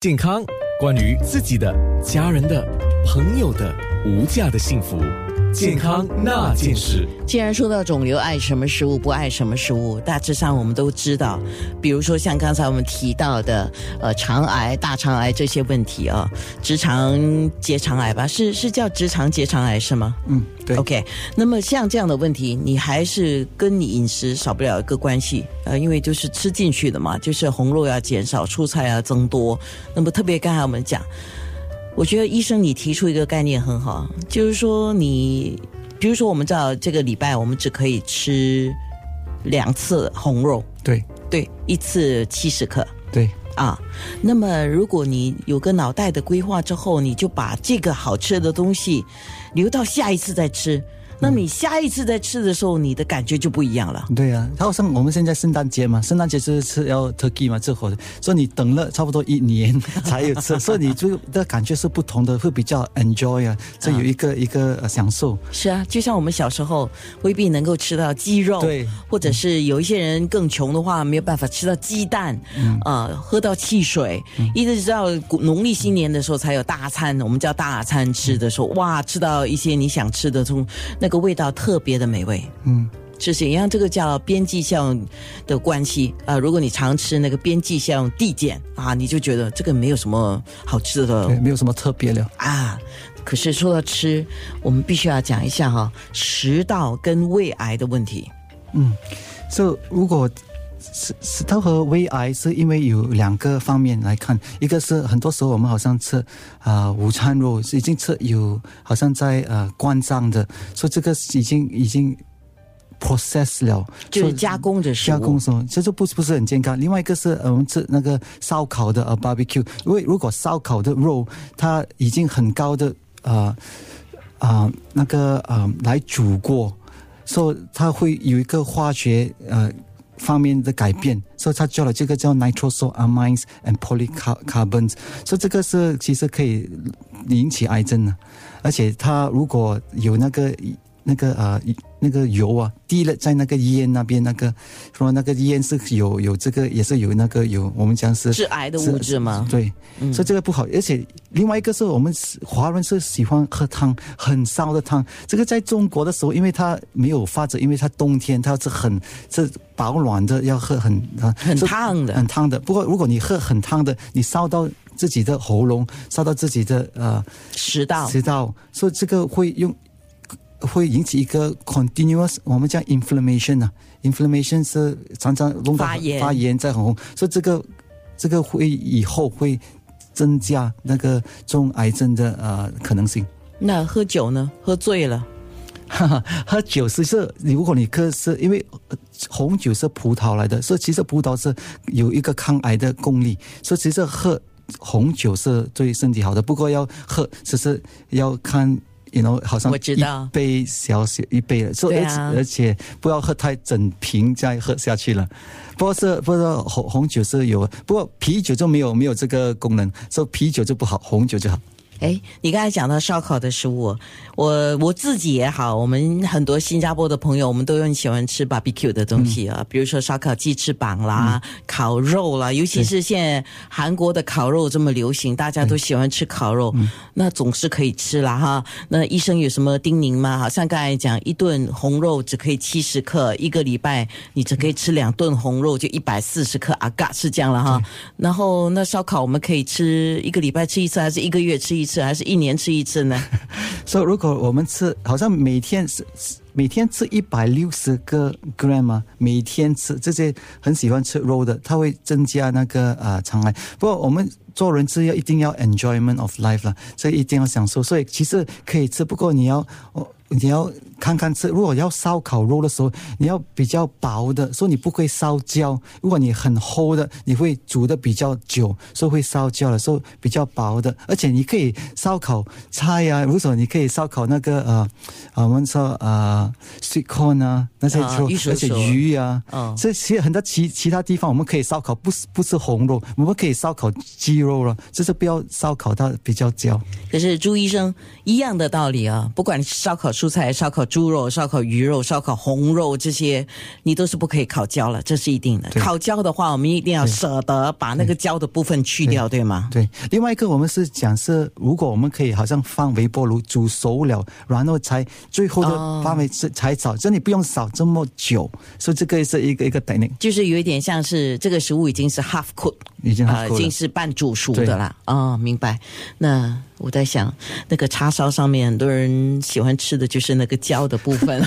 健康，关于自己的、家人的、朋友的无价的幸福。健康那件事。既然说到肿瘤，爱什么食物，不爱什么食物，大致上我们都知道。比如说像刚才我们提到的，呃，肠癌、大肠癌这些问题啊，直肠结肠癌吧，是是叫直肠结肠癌是吗？嗯，对。OK，那么像这样的问题，你还是跟你饮食少不了一个关系，呃，因为就是吃进去的嘛，就是红肉要减少，蔬菜要增多。那么特别刚才我们讲，我觉得医生你提出一个概念很好，就是说你，比如说我们知道这个礼拜我们只可以吃两次红肉，对对，一次七十克。对，啊，那么如果你有个脑袋的规划之后，你就把这个好吃的东西留到下一次再吃。那你下一次再吃的时候，你的感觉就不一样了。对啊，然后像我们现在圣诞节嘛，圣诞节就是吃要 turkey 嘛，这火的，所以你等了差不多一年才有吃，所以你就的感觉是不同的，会比较 enjoy 啊，这有一个、一个呃享受。是啊，就像我们小时候未必能够吃到鸡肉，对，或者是有一些人更穷的话，没有办法吃到鸡蛋，嗯，呃，喝到汽水，一直到农历新年的时候才有大餐，我们叫大餐吃的时候，哇，吃到一些你想吃的，从那个味道特别的美味，嗯。是是，一样，这个叫边际效用的关系啊、如果你常吃那个边际效用递减啊，你就觉得这个没有什么好吃的对，没有什么特别的。啊。可是说到吃，我们必须要讲一下哈，食道跟胃癌的问题。嗯，所、以如果食食道和胃癌是因为有两个方面来看，一个是很多时候我们好像吃啊、呃午餐肉是已经吃有好像在呃关脏的，所以这个已经已经 process 了，就是加工的食物加工什么，这就不是不是很健康。另外一个是呃我们吃那个烧烤的呃 barbecue，因为如果烧烤的肉它已经很高的呃啊、那个呃来煮过，所以它会有一个化学呃方面的改变，所以他做了这个叫 Nitrosoamines and polycarbons，所以这个是其实可以引起癌症的，而且他如果有那个那个呃那个油啊滴了在那个烟那边那个说那个烟是有有这个也是有那个有我们讲是致癌的物质吗？对，所以这个不好。而且另外一个是我们是华人是喜欢喝汤，很烧的汤。这个在中国的时候，因为它没有发展，因为它冬天它是很是保暖的，要喝很啊很是烫的很烫的。不过如果你喝很烫的，你烧到自己的喉咙，烧到自己的呃食道食道，所以这个会用会引起一个 continuous，我们叫 inflammation 啊，inflammation 是常常弄到发炎发炎在很红，所以这个这个会以后会增加那个中癌症的呃可能性。那喝酒呢？喝醉了，哈哈，喝酒是是，如果你喝是因为呃红酒是葡萄来的，所以其实葡萄是有一个抗癌的功力，所以其实喝红酒是对身体好的，不过要喝只是要看。You know，好像我知道一杯小小一杯了，所以而且而且不要喝太整瓶再喝下去了。不过是不过红红酒是有，不过啤酒就没有没有这个功能，所以啤酒就不好，红酒就好。哎，你刚才讲到烧烤的食物，我我自己也好，我们很多新加坡的朋友，我们都很喜欢吃 barbecue 的东西啊，比如说烧烤鸡翅膀啦、烤肉啦，尤其是。现在韩国的烤肉这么流行，大家都喜欢吃烤肉，那总是可以吃啦哈。那医生有什么叮咛吗？好像刚才讲，一顿红肉只可以七十克，一个礼拜你只可以吃两顿红肉，就一百四十克啊，嘎是这样了哈。然后那烧烤我们可以吃一个礼拜吃一次，还是一个月吃一次，吃还是一年吃一次呢？所以如果我们吃，好像每天是每天吃一百六十个 gram 啊，每天吃这些很喜欢吃肉的，它会增加那个呃肠癌。不过我们做人是要一定要 enjoyment of life 啦，所以一定要享受。所以其实可以吃，不过你要哦。你要看看吃，如果要烧烤肉的时候，你要比较薄的，所以你不会烧焦。如果你很厚的，你会煮的比较久，所以会烧焦了。所以比较薄的，而且你可以烧烤菜呀、如果你可以烧烤那个呃，呃我们说呃 sweet corn 啊那些而且手鱼啊，嗯这些很多其其他地方我们可以烧烤，不是不是红肉，我们可以烧烤鸡肉了，就是不要烧烤它比较焦。可是朱医生一样的道理啊，不管是烧烤蔬菜、烧烤猪肉、烧烤鱼肉、烧烤红肉这些，你都是不可以烤焦了，这是一定的。烤焦的话，我们一定要舍得把那个焦的部分去掉，对吗？对，另外一个我们是讲是，如果我们可以好像放微波炉煮熟了，然后才最后的哦范围是才炒，这你不用烧这么久，所以这个是一个一个 technique，就是有一点像是这个食物已经是 half cooked，已经已经是半煮熟的了。哦，明白。那我在想，那个叉烧上面很多人喜欢吃的就是那个焦的部分。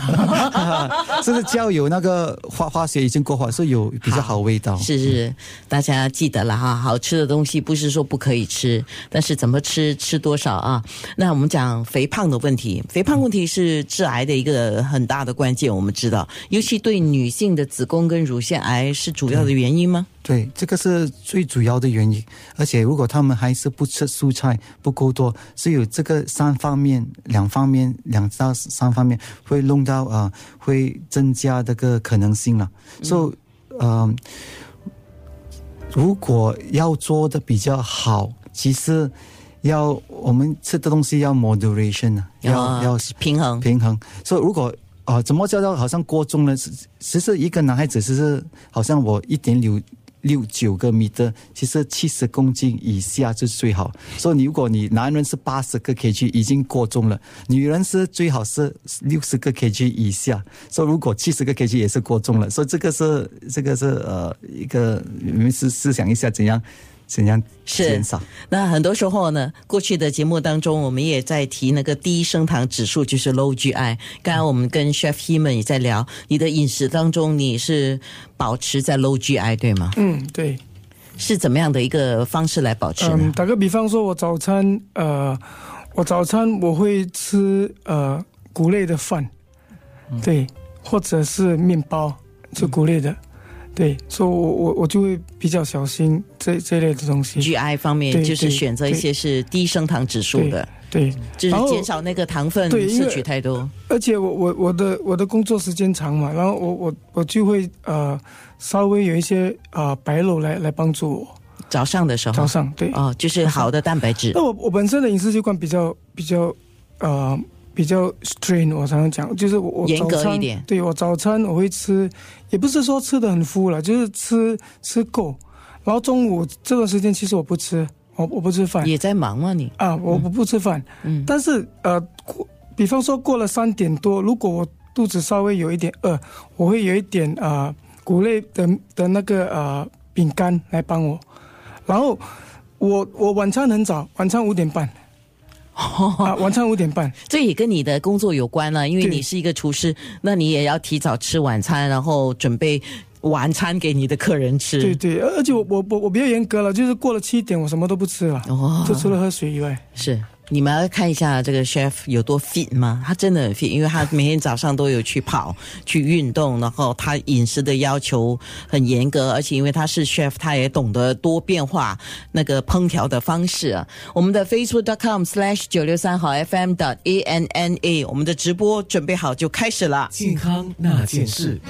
这个焦有那个化化学已经过化，所以有比较好味道。是是，大家记得了哈，好吃的东西不是说不可以吃，但是怎么吃，吃多少啊？那我们讲肥胖的问题，肥胖问题是致癌的一个很大的关键，我们知道，尤其对女性的子宫跟乳腺癌是主要的原因吗？对，这个是最主要的原因。而且如果他们还是不吃蔬菜不够多，是有这个三方面、两方面、两到三方面会弄到啊、呃会增加这个可能性了。所以，嗯、如果要做的比较好，其实要我们吃的东西要 moderation 啊，要要平衡。平衡。所以如果啊、怎么叫做好像过重呢？是其实一个男孩子其实好像我一点六六九个米的，其实七十公斤以下是最好。所以你如果你男人是八十个 kg 已经过重了，女人是最好是六十个 kg 以下。所以如果七十个 kg 也是过重了，所以这个是这个是呃一个你们思思想一下怎样怎样减少。那很多时候呢，过去的节目当中，我们也在提那个低升糖指数，就是 low GI。刚刚我们跟 Chef Heman 也在聊，你的饮食当中你是保持在 low GI 对吗？嗯，对。是怎么样的一个方式来保持呢？嗯，打个比方说，我早餐呃，我早餐我会吃呃谷类的饭，对，或者是面包，吃谷类的，对，所以我我我就会比较小心这这类的东西，GI 方面就是对选择一些是低升糖指数的，对，就是减少那个糖分摄取太多。而且我我我的我的工作时间长嘛，然后我我我就会呃稍微有一些呃白肉来来帮助我早上的时候，早上对，哦，就是好的蛋白质那我我本身的饮食习惯比较比较呃比较 strain，我常常讲，就是我我严格早餐一点。对我早餐我会吃，也不是说吃的很敷了，就是吃吃够，然后中午这段时间其实我不吃，我我不吃饭。也在忙吗你？啊，我不不吃饭，嗯。但是呃过，比方说过了三点多，如果我肚子稍微有一点饿，我会有一点呃谷类的的那个呃饼干来帮我，然后我我晚餐很早，晚餐五点半。啊，晚餐五点半，这也跟你的工作有关了，因为你是一个厨师，那你也要提早吃晚餐，然后准备晚餐给你的客人吃。对对，而而且我我我我比较严格了，就是过了七点我什么都不吃了，哦就除了喝水以外。是你们要看一下这个 chef 有多 fit 吗？他真的很 fit，因为他每天早上都有去跑、去运动，然后他饮食的要求很严格，而且因为他是 chef，他也懂得多变化那个烹调的方式啊。我们的 facebook.com/slash 九六三好 FM 的 a n n a，我们的直播准备好就开始了。健康那件事。